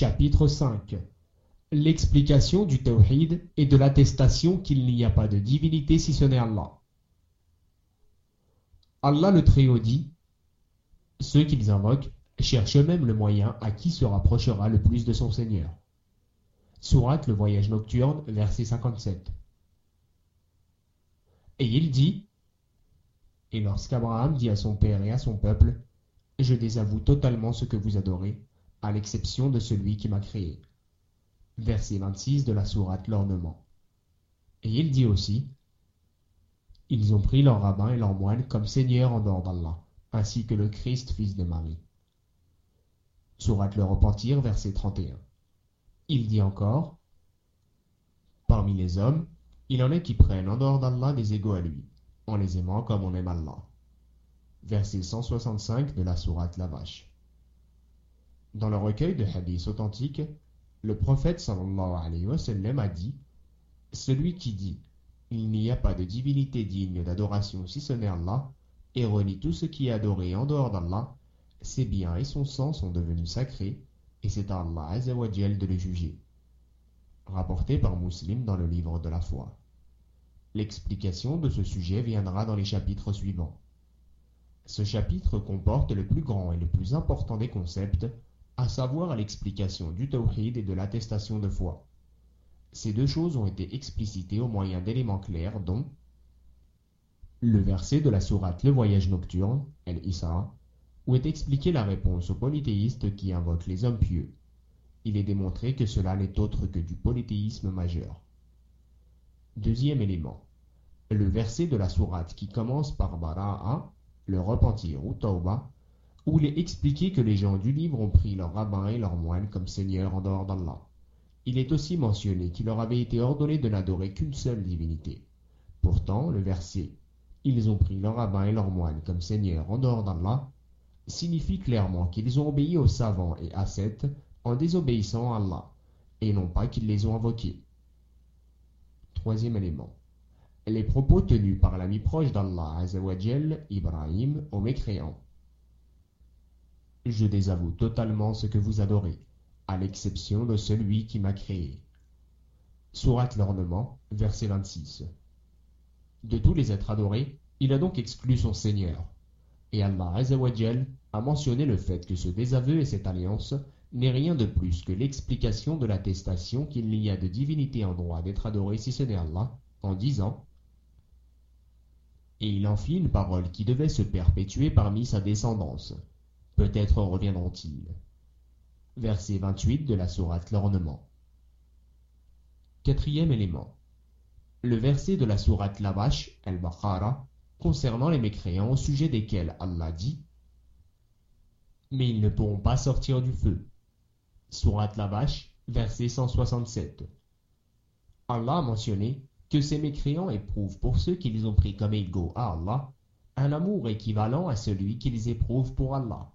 Chapitre 5 L'explication du tawhid et de l'attestation qu'il n'y a pas de divinité si ce n'est Allah. Allah le Très-Haut dit Ceux qu'ils invoquent cherchent eux-mêmes le moyen à qui se rapprochera le plus de son Seigneur. Sourate le voyage nocturne, verset 57. Et il dit Et lorsqu'Abraham dit à son père et à son peuple Je désavoue totalement ce que vous adorez, à l'exception de celui qui m'a créé. Verset 26 de la sourate L'ornement. Et il dit aussi Ils ont pris leur rabbin et leur moine comme seigneurs en dehors d'Allah, ainsi que le Christ, fils de Marie. Sourate le repentir, verset 31. Il dit encore Parmi les hommes, il en est qui prennent en dehors d'Allah des égaux à lui, en les aimant comme on aime Allah. Verset 165 de la sourate La Vache. Dans le recueil de hadiths authentiques, le prophète sallallahu alayhi wa sallam a dit Celui qui dit Il n'y a pas de divinité digne d'adoration si ce n'est Allah, et renie tout ce qui est adoré en dehors d'Allah, ses biens et son sang sont devenus sacrés, et c'est à Allah azawajal de le juger. Rapporté par Muslim dans le livre de la foi. L'explication de ce sujet viendra dans les chapitres suivants. Ce chapitre comporte le plus grand et le plus important des concepts à savoir l'explication du tawhid et de l'attestation de foi. Ces deux choses ont été explicitées au moyen d'éléments clairs dont le verset de la sourate Le Voyage Nocturne, El-Isra, où est expliquée la réponse aux polythéistes qui invoquent les hommes pieux. Il est démontré que cela n'est autre que du polythéisme majeur. Deuxième élément. Le verset de la sourate qui commence par Bara'a, le repentir ou Tauba, où il est que les gens du livre ont pris leurs rabbins et leurs moines comme seigneurs en dehors d'Allah. Il est aussi mentionné qu'il leur avait été ordonné de n'adorer qu'une seule divinité. Pourtant, le verset Ils ont pris leurs rabbins et leurs moines comme seigneurs en dehors d'Allah signifie clairement qu'ils ont obéi aux savants et ascètes en désobéissant à Allah, et non pas qu'ils les ont invoqués. Troisième élément. Les propos tenus par l'ami proche d'Allah, Ibrahim, aux mécréants. Je désavoue totalement ce que vous adorez, à l'exception de celui qui m'a créé. Sourate l'ornement, verset 26. De tous les êtres adorés, il a donc exclu son Seigneur. Et Allah a mentionné le fait que ce désaveu et cette alliance n'est rien de plus que l'explication de l'attestation qu'il n'y a de divinité en droit d'être adoré si ce n'est Allah, en disant Et il en fit une parole qui devait se perpétuer parmi sa descendance, Peut-être reviendront-ils. Verset 28 de la sourate L'ornement. Quatrième élément. Le verset de la sourate Lavash, Al-Baqarah, concernant les mécréants au sujet desquels Allah dit Mais ils ne pourront pas sortir du feu. Sourate Lavash, verset 167. Allah a mentionné que ces mécréants éprouvent pour ceux qu'ils ont pris comme égaux à Allah un amour équivalent à celui qu'ils éprouvent pour Allah.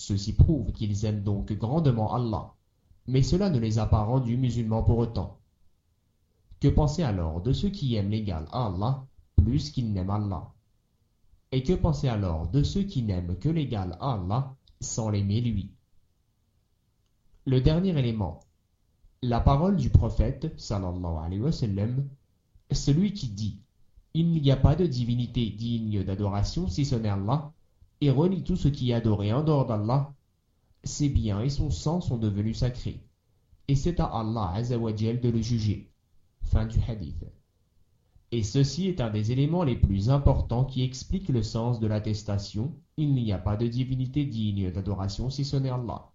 Ceci prouve qu'ils aiment donc grandement Allah, mais cela ne les a pas rendus musulmans pour autant. Que penser alors de ceux qui aiment l'égal à Allah plus qu'ils n'aiment Allah? Et que penser alors de ceux qui n'aiment que l'égal à Allah sans l'aimer lui? Le dernier élément, la parole du prophète sallallahu alayhi wa sallam, celui qui dit Il n'y a pas de divinité digne d'adoration si ce n'est Allah, et renie tout ce qui est adoré en dehors d'Allah, ses biens et son sang sont devenus sacrés. Et c'est à Allah Azzawajal de le juger. Fin du hadith. Et ceci est un des éléments les plus importants qui explique le sens de l'attestation il n'y a pas de divinité digne d'adoration si ce n'est Allah.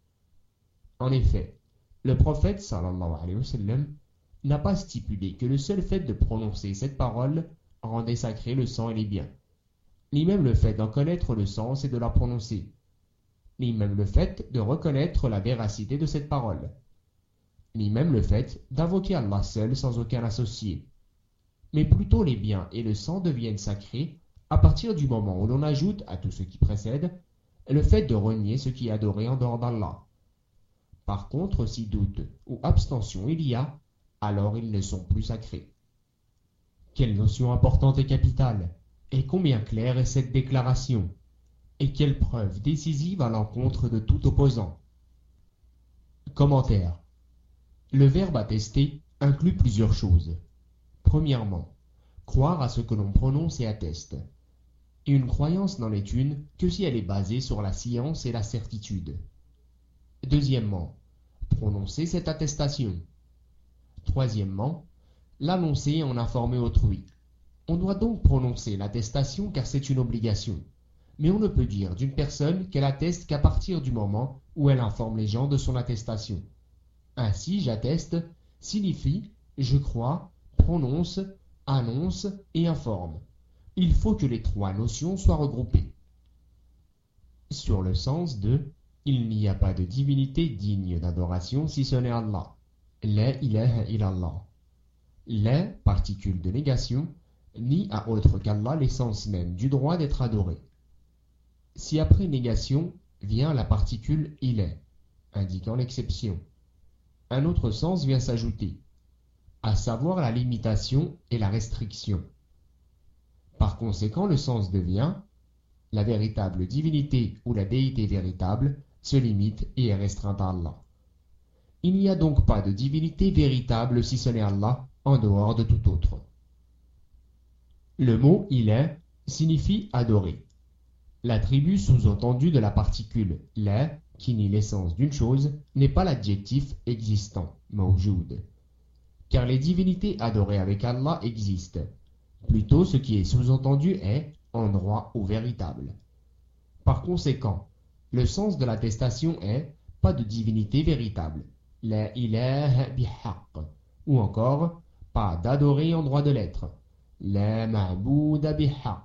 En effet, le prophète sallallahu alayhi wa n'a pas stipulé que le seul fait de prononcer cette parole rendait sacré le sang et les biens ni même le fait d'en connaître le sens et de la prononcer, ni même le fait de reconnaître la véracité de cette parole, ni même le fait d'invoquer Allah seul sans aucun associé. Mais plutôt les biens et le sang deviennent sacrés à partir du moment où l'on ajoute à tout ce qui précède le fait de renier ce qui est adoré en dehors d'Allah. Par contre, si doute ou abstention il y a, alors ils ne sont plus sacrés. Quelle notion importante et capitale et combien claire est cette déclaration? Et quelle preuve décisive à l'encontre de tout opposant? Commentaire. Le verbe attester inclut plusieurs choses. Premièrement, croire à ce que l'on prononce et atteste. Une croyance n'en est une que si elle est basée sur la science et la certitude. Deuxièmement, prononcer cette attestation. Troisièmement, l'annoncer en informer autrui. On doit donc prononcer l'attestation car c'est une obligation. Mais on ne peut dire d'une personne qu'elle atteste qu'à partir du moment où elle informe les gens de son attestation. Ainsi, j'atteste signifie je crois, prononce, annonce et informe. Il faut que les trois notions soient regroupées. Sur le sens de il n'y a pas de divinité digne d'adoration si ce n'est Allah. La ilaha illallah. La particule de négation nie à autre qu'Allah l'essence même du droit d'être adoré. Si après négation vient la particule il est, indiquant l'exception, un autre sens vient s'ajouter, à savoir la limitation et la restriction. Par conséquent, le sens devient la véritable divinité ou la déité véritable se limite et est restreinte à Allah. Il n'y a donc pas de divinité véritable si ce n'est Allah en dehors de tout autre. Le mot il est signifie adorer. L'attribut sous-entendu de la particule la qui nie l'essence d'une chose n'est pas l'adjectif existant, mawjoud car les divinités adorées avec Allah existent. Plutôt ce qui est sous-entendu est en droit ou véritable. Par conséquent, le sens de l'attestation est pas de divinité véritable, la ilaha bihaq, ou encore pas d'adorer en droit de l'être, la ma'bouda bihaq.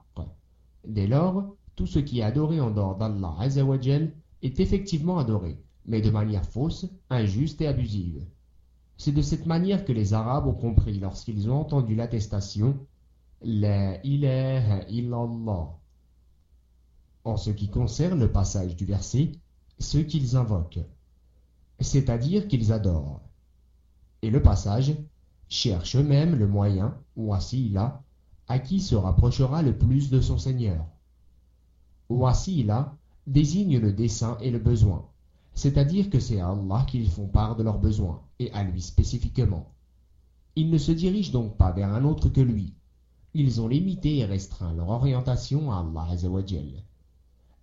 Dès lors, tout ce qui est adoré en dehors d'Allah est effectivement adoré, mais de manière fausse, injuste et abusive. C'est de cette manière que les Arabes ont compris lorsqu'ils ont entendu l'attestation La ilaha illallah. En ce qui concerne le passage du verset, ce qu'ils invoquent, c'est-à-dire qu'ils adorent. Et le passage cherche même le moyen, wasila, à qui se rapprochera le plus de son Seigneur. Wasila désigne le dessein et le besoin c'est-à-dire que c'est à Allah qu'ils font part de leurs besoins, et à lui spécifiquement. Ils ne se dirigent donc pas vers un autre que lui. Ils ont limité et restreint leur orientation à Allah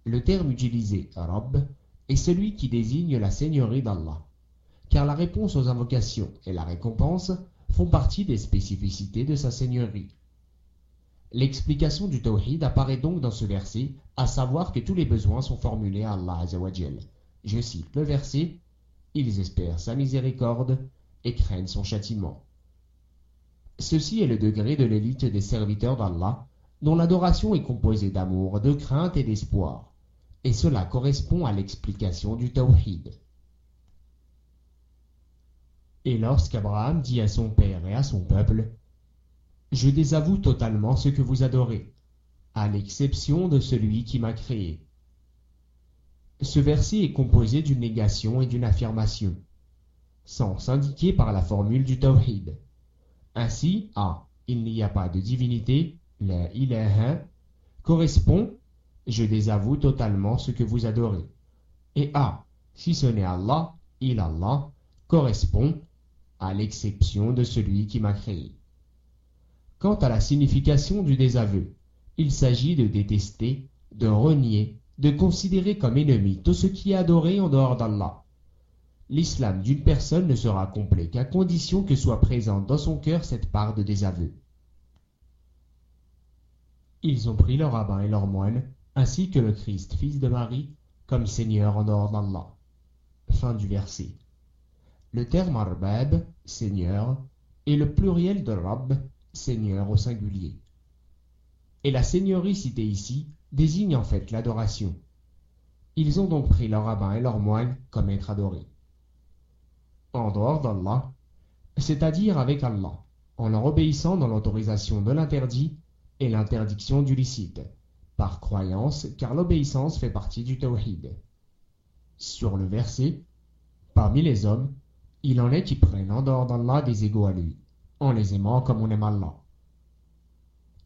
Le terme utilisé, Rabb, est celui qui désigne la seigneurie d'Allah, car la réponse aux invocations et la récompense font partie des spécificités de sa seigneurie. L'explication du tawhid apparaît donc dans ce verset, à savoir que tous les besoins sont formulés à Allah je cite le verset, Ils espèrent sa miséricorde et craignent son châtiment. Ceci est le degré de l'élite des serviteurs d'Allah, dont l'adoration est composée d'amour, de crainte et d'espoir, et cela correspond à l'explication du Tawhid. Et lorsqu'Abraham dit à son père et à son peuple, Je désavoue totalement ce que vous adorez, à l'exception de celui qui m'a créé, ce verset est composé d'une négation et d'une affirmation, sans indiqué par la formule du tawhid. Ainsi, à il n'y a pas de divinité, la ilaha, correspond je désavoue totalement ce que vous adorez. Et à si ce n'est Allah, il Allah, correspond à l'exception de celui qui m'a créé. Quant à la signification du désaveu, il s'agit de détester, de renier, de considérer comme ennemi tout ce qui est adoré en dehors d'Allah. L'islam d'une personne ne sera complet qu'à condition que soit présente dans son cœur cette part de désaveu. Ils ont pris leur rabbin et leur moine, ainsi que le Christ, fils de Marie, comme Seigneur en dehors d'Allah. Fin du verset. Le terme Arbab, Seigneur, est le pluriel de Rab, Seigneur au singulier. Et la seigneurie citée ici désigne en fait l'adoration. Ils ont donc pris leur rabbin et leur moine comme être adorés. En dehors d'Allah, c'est-à-dire avec Allah, en leur obéissant dans l'autorisation de l'interdit et l'interdiction du licite, par croyance, car l'obéissance fait partie du tawhid. Sur le verset, parmi les hommes, il en est qui prennent en dehors d'Allah des égaux à lui, en les aimant comme on aime Allah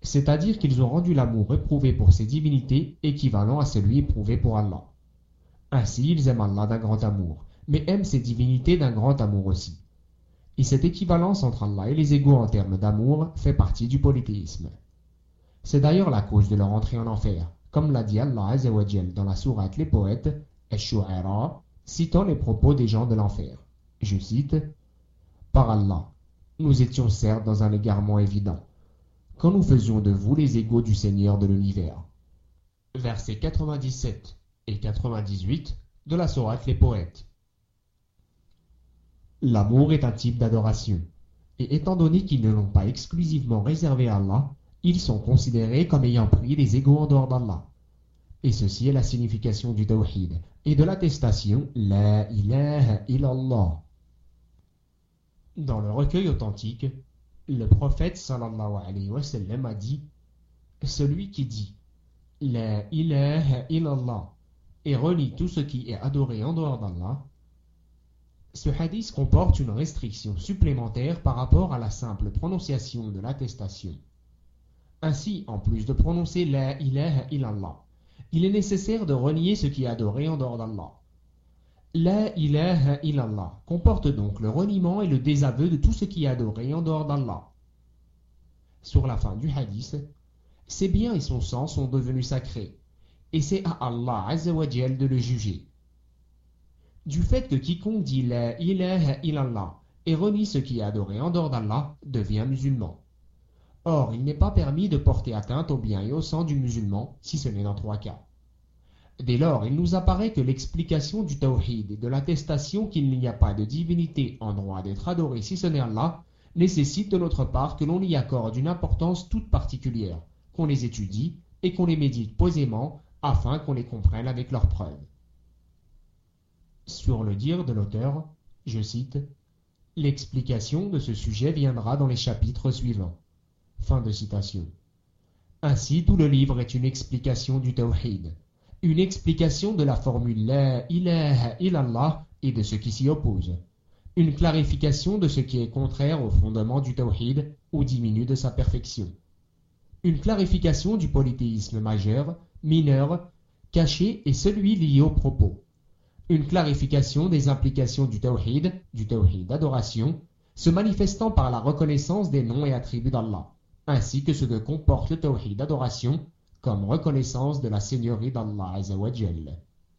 c'est-à-dire qu'ils ont rendu l'amour éprouvé pour ces divinités équivalent à celui éprouvé pour Allah. Ainsi, ils aiment Allah d'un grand amour, mais aime ces divinités d'un grand amour aussi. Et cette équivalence entre Allah et les égaux en termes d'amour fait partie du polythéisme. C'est d'ailleurs la cause de leur entrée en enfer, comme l'a dit Allah Azzawajal dans la sourate Les Poètes, Ash-Shu'ara, citant les propos des gens de l'enfer. Je cite Par Allah, nous étions certes dans un égarement évident, quand nous faisions de vous les égaux du Seigneur de l'univers. Versets 97 et 98 de la sourate Les Poètes. L'amour est un type d'adoration, et étant donné qu'ils ne l'ont pas exclusivement réservé à Allah, ils sont considérés comme ayant pris les égaux en dehors d'Allah. Et ceci est la signification du tawhid et de l'attestation La ilaha illallah. Dans le recueil authentique, le prophète sallallahu alayhi wa sallam a dit Celui qui dit La ilaha illallah et renie tout ce qui est adoré en dehors d'Allah, ce hadith comporte une restriction supplémentaire par rapport à la simple prononciation de l'attestation. Ainsi, en plus de prononcer La ilaha illallah, il est nécessaire de renier ce qui est adoré en dehors d'Allah. La ilaha illallah comporte donc le reniement et le désaveu de tout ce qui est adoré en dehors d'Allah. Sur la fin du hadith, ses biens et son sang sont devenus sacrés, et c'est à Allah Azzawajal de le juger. Du fait que quiconque dit La ilaha illallah et renie ce qui est adoré en dehors d'Allah devient musulman. Or, il n'est pas permis de porter atteinte au bien et au sang du musulman, si ce n'est dans trois cas. Dès lors, il nous apparaît que l'explication du tawhid et de l'attestation qu'il n'y a pas de divinité en droit d'être adoré si ce n'est Allah nécessite de notre part que l'on y accorde une importance toute particulière, qu'on les étudie et qu'on les médite posément afin qu'on les comprenne avec leurs preuves. Sur le dire de l'auteur, je cite, L'explication de ce sujet viendra dans les chapitres suivants. Fin de citation. Ainsi, tout le livre est une explication du Tawhid, une explication de la formule La ilaha illallah et de ce qui s'y oppose, une clarification de ce qui est contraire au fondement du Tawhid ou diminue de sa perfection, une clarification du polythéisme majeur, mineur, caché et celui lié au propos, une clarification des implications du Tawhid, du Tawhid d'adoration, se manifestant par la reconnaissance des noms et attributs d'Allah ainsi que ce que comporte le tawhid d'adoration comme reconnaissance de la seigneurie d'Allah Azzawajal.